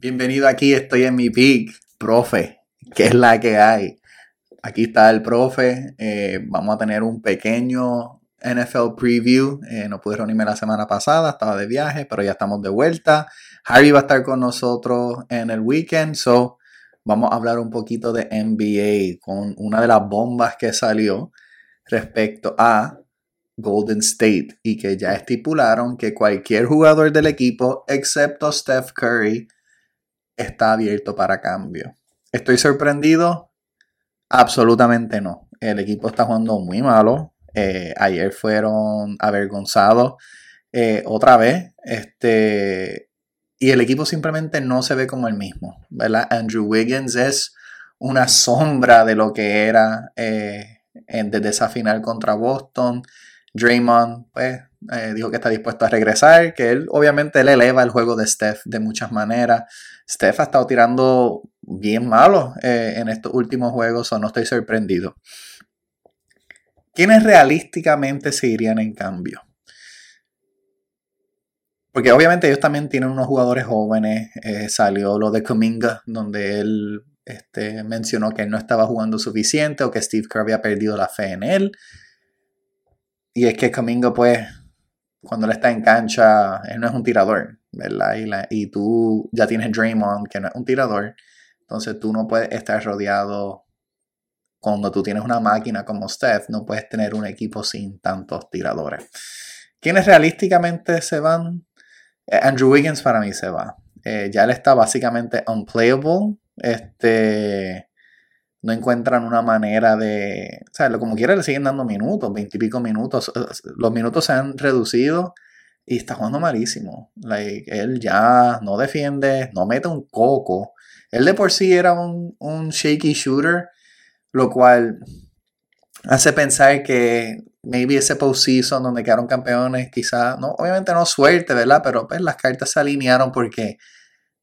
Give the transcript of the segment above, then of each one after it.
Bienvenido aquí, estoy en mi pick, profe, que es la que hay. Aquí está el profe, eh, vamos a tener un pequeño NFL preview. Eh, no pude reunirme la semana pasada, estaba de viaje, pero ya estamos de vuelta. Harry va a estar con nosotros en el weekend, so vamos a hablar un poquito de NBA con una de las bombas que salió respecto a Golden State y que ya estipularon que cualquier jugador del equipo, excepto Steph Curry, está abierto para cambio. ¿Estoy sorprendido? Absolutamente no. El equipo está jugando muy malo. Eh, ayer fueron avergonzados eh, otra vez. Este, y el equipo simplemente no se ve como el mismo. ¿verdad? Andrew Wiggins es una sombra de lo que era eh, desde esa final contra Boston. Draymond, pues, eh, dijo que está dispuesto a regresar, que él obviamente le eleva el juego de Steph de muchas maneras. Steph ha estado tirando bien malo eh, en estos últimos juegos, o no estoy sorprendido. ¿Quiénes realísticamente seguirían en cambio? Porque obviamente ellos también tienen unos jugadores jóvenes. Eh, salió lo de Kuminga, donde él este, mencionó que él no estaba jugando suficiente o que Steve Kerr había perdido la fe en él. Y es que Kuminga, pues, cuando él está en cancha, él no es un tirador, ¿verdad? Y, tú ya tienes Draymond, que no es un tirador. Entonces tú no puedes estar rodeado cuando tú tienes una máquina como Steph, no puedes tener un equipo sin tantos tiradores. ¿Quiénes realísticamente se van? Eh, Andrew Wiggins para mí se va. Eh, ya él está básicamente unplayable. Este, no encuentran una manera de. O sea, como quiera le siguen dando minutos, veintipico minutos. Los minutos se han reducido y está jugando malísimo. él ya no defiende, no mete un coco. Él de por sí era un, un shaky shooter, lo cual hace pensar que maybe ese postseason donde quedaron campeones, quizá, no, obviamente no suerte, ¿verdad? Pero pues las cartas se alinearon porque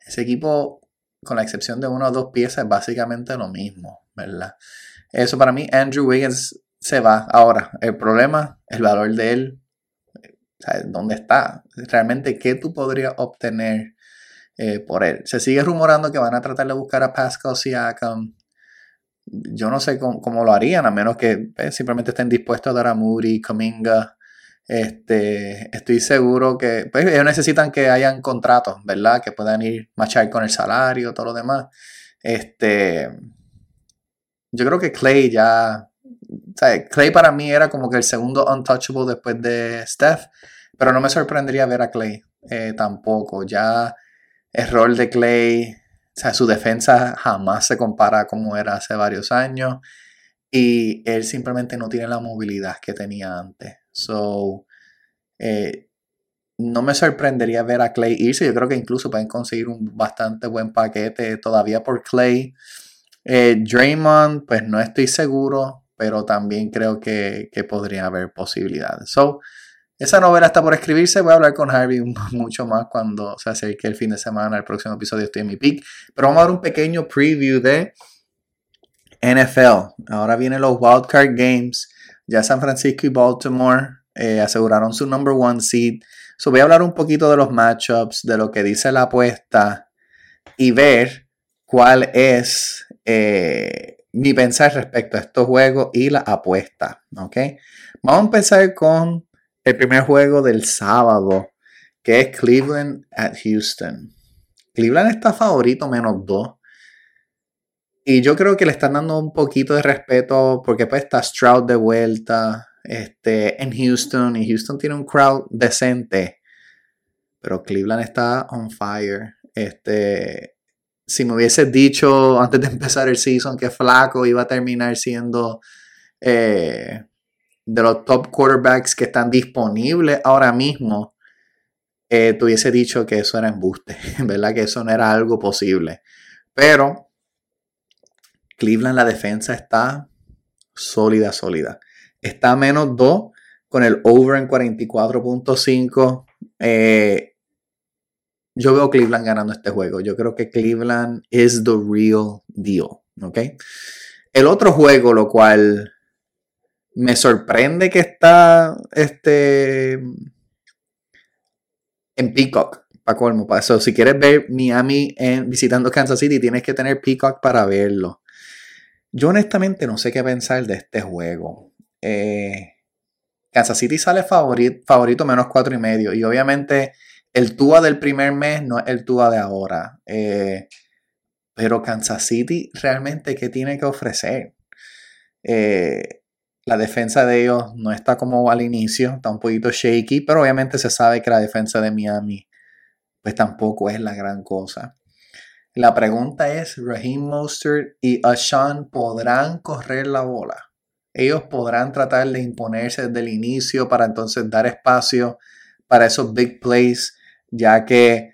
ese equipo, con la excepción de una o dos piezas, es básicamente lo mismo, ¿verdad? Eso para mí, Andrew Wiggins se va. Ahora, el problema, el valor de él, ¿dónde está? Realmente, ¿qué tú podrías obtener eh, por él? Se sigue rumorando que van a tratar de buscar a Pascal Siakam yo no sé cómo, lo harían, a menos que eh, simplemente estén dispuestos a dar a Moody, Cominga. Este, estoy seguro que pues, ellos necesitan que hayan contratos, ¿verdad? Que puedan ir machar con el salario, todo lo demás. Este, yo creo que Clay ya. Clay para mí era como que el segundo untouchable después de Steph, pero no me sorprendería ver a Clay eh, tampoco. Ya el rol de Clay o sea, su defensa jamás se compara como era hace varios años. Y él simplemente no tiene la movilidad que tenía antes. So, eh, no me sorprendería ver a Clay irse. Yo creo que incluso pueden conseguir un bastante buen paquete todavía por Clay. Eh, Draymond, pues no estoy seguro, pero también creo que, que podría haber posibilidades. So, esa novela está por escribirse. Voy a hablar con Harvey mucho más cuando se acerque el fin de semana. El próximo episodio estoy en mi pick. Pero vamos a dar un pequeño preview de NFL. Ahora vienen los Wildcard Games. Ya San Francisco y Baltimore eh, aseguraron su number one seed. So voy a hablar un poquito de los matchups, de lo que dice la apuesta y ver cuál es eh, mi pensar respecto a estos juegos y la apuesta. ¿ok? Vamos a empezar con el primer juego del sábado, que es Cleveland at Houston. Cleveland está favorito menos 2. Y yo creo que le están dando un poquito de respeto porque pues está Stroud de vuelta este, en Houston y Houston tiene un crowd decente. Pero Cleveland está on fire. Este, si me hubiese dicho antes de empezar el season que Flaco iba a terminar siendo eh, de los top quarterbacks que están disponibles ahora mismo, eh, tuviese dicho que eso era embuste, ¿verdad? Que eso no era algo posible. Pero Cleveland, la defensa está sólida, sólida. Está a menos 2 con el over en 44.5. Eh, yo veo Cleveland ganando este juego. Yo creo que Cleveland is the real deal. ¿Ok? El otro juego, lo cual me sorprende que está este, en Peacock. para. Si quieres ver Miami en, visitando Kansas City, tienes que tener Peacock para verlo. Yo honestamente no sé qué pensar de este juego. Eh, Kansas City sale favorito, favorito menos cuatro y medio. Y obviamente el Tua del primer mes no es el Tua de ahora. Eh, pero Kansas City realmente, ¿qué tiene que ofrecer? Eh, la defensa de ellos no está como al inicio, está un poquito shaky, pero obviamente se sabe que la defensa de Miami pues tampoco es la gran cosa. La pregunta es, Raheem Mostert y Ashan podrán correr la bola. Ellos podrán tratar de imponerse desde el inicio para entonces dar espacio para esos big plays, ya que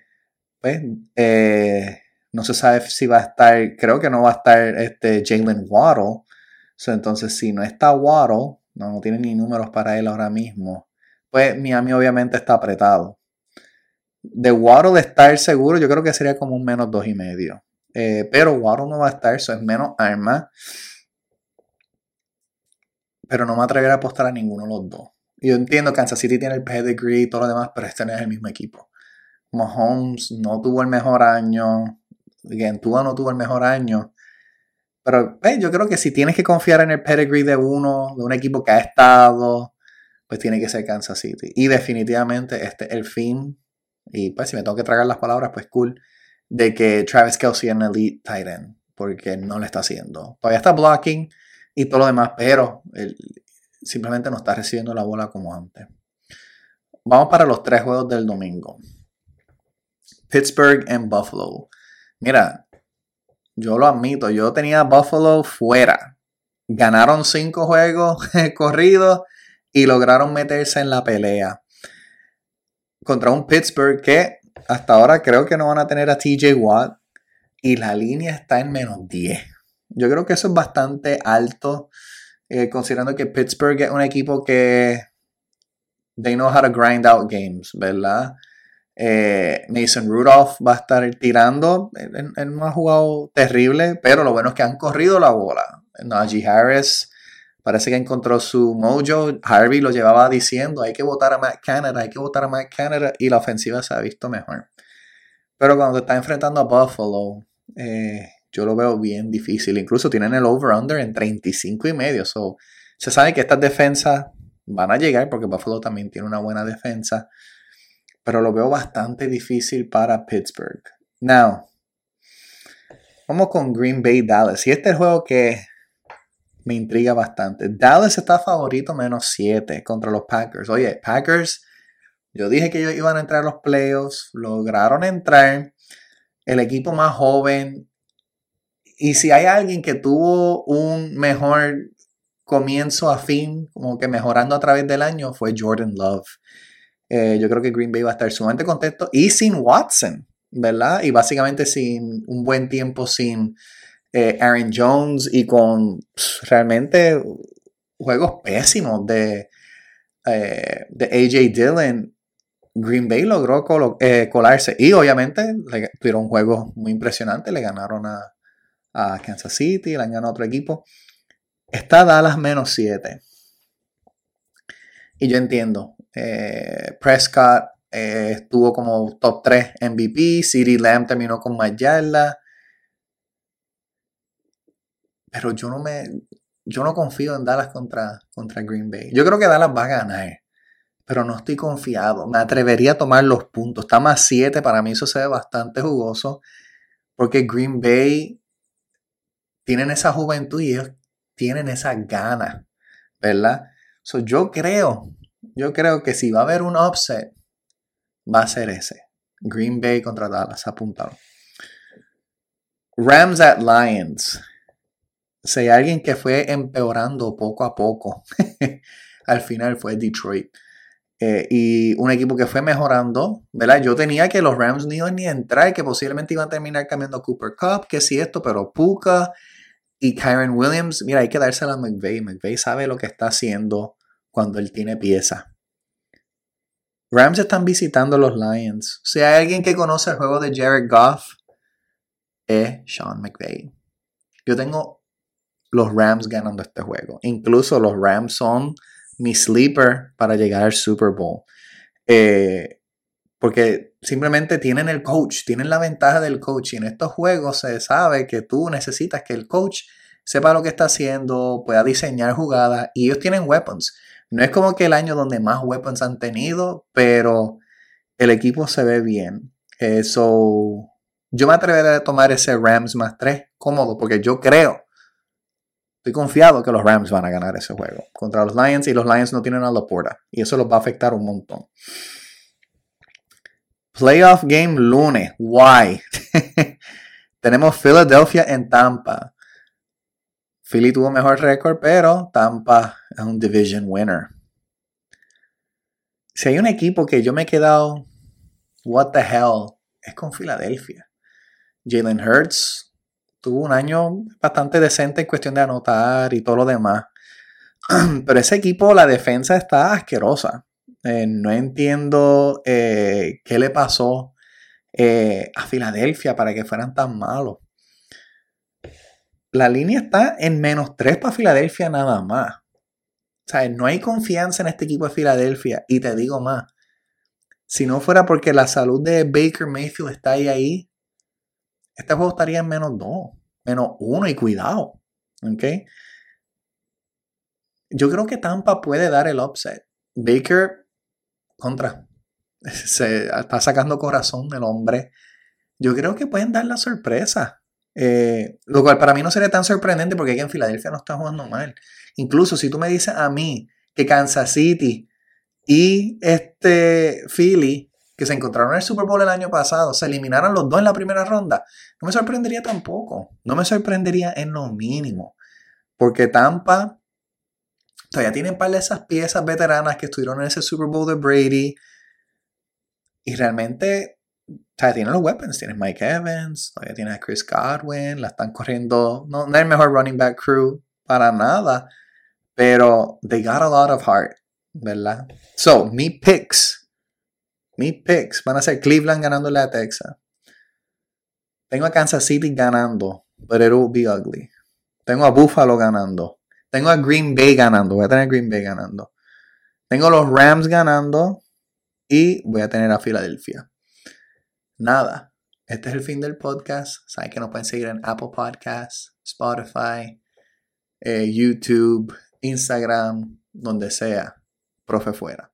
pues, eh, no se sabe si va a estar, creo que no va a estar este Jalen Waddle. entonces, si no está Waddle, no, no tiene ni números para él ahora mismo, pues Miami obviamente está apretado de Waddle estar seguro, yo creo que sería como un menos dos y medio. Eh, pero Waddle no va a estar, eso es menos arma. Pero no me atrevería a apostar a ninguno de los dos. Yo entiendo que Kansas City tiene el pedigree y todo lo demás, pero este no es el mismo equipo. Mahomes no tuvo el mejor año. Gentua no tuvo el mejor año. Pero yo creo que si tienes que confiar en el pedigree de uno, de un equipo que ha estado, pues tiene que ser Kansas City. Y definitivamente este es el fin y pues si me tengo que tragar las palabras, pues cool, de que Travis Kelsey es un elite tight end, porque no lo está haciendo. Todavía está blocking y todo lo demás, pero simplemente no está recibiendo la bola como antes. Vamos para los tres juegos del domingo. Pittsburgh en Buffalo. Mira, yo lo admito, yo tenía Buffalo fuera. Ganaron cinco juegos corridos y lograron meterse en la pelea contra un Pittsburgh que hasta ahora creo que no van a tener a TJ Watt y la línea está en menos 10. Yo creo que eso es bastante alto, eh, considerando que Pittsburgh es un equipo que they know how to grind out games, ¿verdad? Eh, Rudolph va a estar tirando. Él, no ha jugado terrible, pero lo bueno es que han corrido la bola. Najee Harris Parece que encontró su mojo. Harvey lo llevaba diciendo, hay que votar a Matt Canada, hay que votar a Matt Canada y la ofensiva se ha visto mejor. Pero cuando está enfrentando a Buffalo, eh, yo lo veo bien difícil. Incluso tienen el over-under en 35 y medio. Se sabe que estas defensas van a llegar porque Buffalo también tiene una buena defensa. Pero lo veo bastante difícil para Pittsburgh. Now, vamos con Green Bay Dallas. Y este es el juego que me intriga bastante. Dallas está favorito menos 7 contra los Packers. Oye, Packers, yo dije que ellos iban a entrar a los playoffs, lograron entrar. El equipo más joven. Y si hay alguien que tuvo un mejor comienzo a fin, como que mejorando a través del año, fue Jordan Love. Eh, yo creo que Green Bay va a estar sumamente contento y sin Watson, ¿verdad? Y básicamente sin un buen tiempo sin eh, Aaron Jones y con realmente juegos pésimos de, eh, de AJ Dillon, Green Bay logró colarse y obviamente tuvieron juegos muy impresionantes, le ganaron a, a Kansas City, le han ganado a otro equipo. Está Dallas menos 7. Y yo entiendo, Prescott estuvo como top 3 MVP, City Lamb terminó con más pero yo no me, yo no confío en Dallas contra, contra Green Bay. Yo creo que Dallas va a ganar, pero no estoy confiado. Me atrevería a tomar los puntos. Está más 7, para mí eso se ve bastante jugoso, porque Green Bay tienen esa juventud y ellos tienen esa gana, ¿verdad? So, yo creo, yo creo que si va a haber un upset, va a ser ese. Green Bay contra Dallas, apuntado. Rams at Lions si hay alguien que fue empeorando poco a poco, al final fue Detroit. Eh, y un equipo que fue mejorando, ¿verdad? Yo tenía que los Rams ni iban ni entrar, que posiblemente iban a terminar cambiando Cooper Cup, que sí esto, pero Puka y Kyron Williams, mira, hay que dársela a McVeigh. McVeigh sabe lo que está haciendo cuando él tiene pieza. Rams están visitando los Lions. Si hay alguien que conoce el juego de Jared Goff, es Sean McVeigh. Yo tengo los Rams ganando este juego. Incluso los Rams son mi sleeper para llegar al Super Bowl. Eh, Porque simplemente tienen el coach, tienen la ventaja del coach. Y en estos juegos se sabe que tú necesitas que el coach sepa lo que está haciendo, pueda diseñar jugadas. Y ellos tienen weapons. No es como que el año donde más weapons han tenido, pero el equipo se ve bien. Eso. yo me atrevería a tomar ese Rams más 3 cómodo, porque yo creo, estoy confiado que los Rams van a ganar ese juego contra los Lions y los Lions no tienen a la puerta. Y eso los va a afectar un montón. Playoff game lunes. Why? Tenemos Philadelphia en Tampa. Philly tuvo mejor récord, pero Tampa es un division winner. Si hay un equipo que yo me he quedado, what the hell, es con Filadelfia. Jalen Hurts tuvo un año bastante decente en cuestión de anotar y todo lo demás. Pero ese equipo, la defensa está asquerosa. Eh, no entiendo eh, qué le pasó eh, a Filadelfia para que fueran tan malos. La línea está en menos 3 para Filadelfia nada más. No hay confianza en este equipo de Filadelfia. Y te digo más. Si no fuera porque la salud de Baker Mayfield está ahí, este juego estaría en menos 2, menos 1 y cuidado. ¿Ok? Yo creo que Tampa puede dar el upset. Baker contra. Se está sacando corazón el hombre. Yo creo que pueden dar la sorpresa. Eh, lo cual para mí no sería tan sorprendente porque aquí en Filadelfia no está jugando mal. Incluso si tú me dices a mí que Kansas City y este Philly, que se encontraron en el Super Bowl el año pasado, se eliminaron los dos en la primera ronda, no me sorprendería tampoco. No me sorprendería en lo mínimo. Porque Tampa todavía tienen par de esas piezas veteranas que estuvieron en ese Super Bowl de Brady. Y realmente, sea, tienen los weapons. Tienes Mike Evans, todavía tienes a Chris Godwin, la están corriendo. No, es el mejor running back crew para nada. Pero they got a lot of heart, ¿verdad? So, mi picks. Mi picks van a ser Cleveland ganándole a Texas. Tengo a Kansas City ganando, but it will be ugly. Tengo a Buffalo ganando. Tengo a Green Bay ganando. Voy a tener a Green Bay ganando. Tengo los Rams ganando. Y voy a tener a Filadelfia. Nada. Este es el fin del podcast. Saben que nos pueden seguir en Apple Podcasts, Spotify, eh, YouTube, Instagram, donde sea. Profe fuera.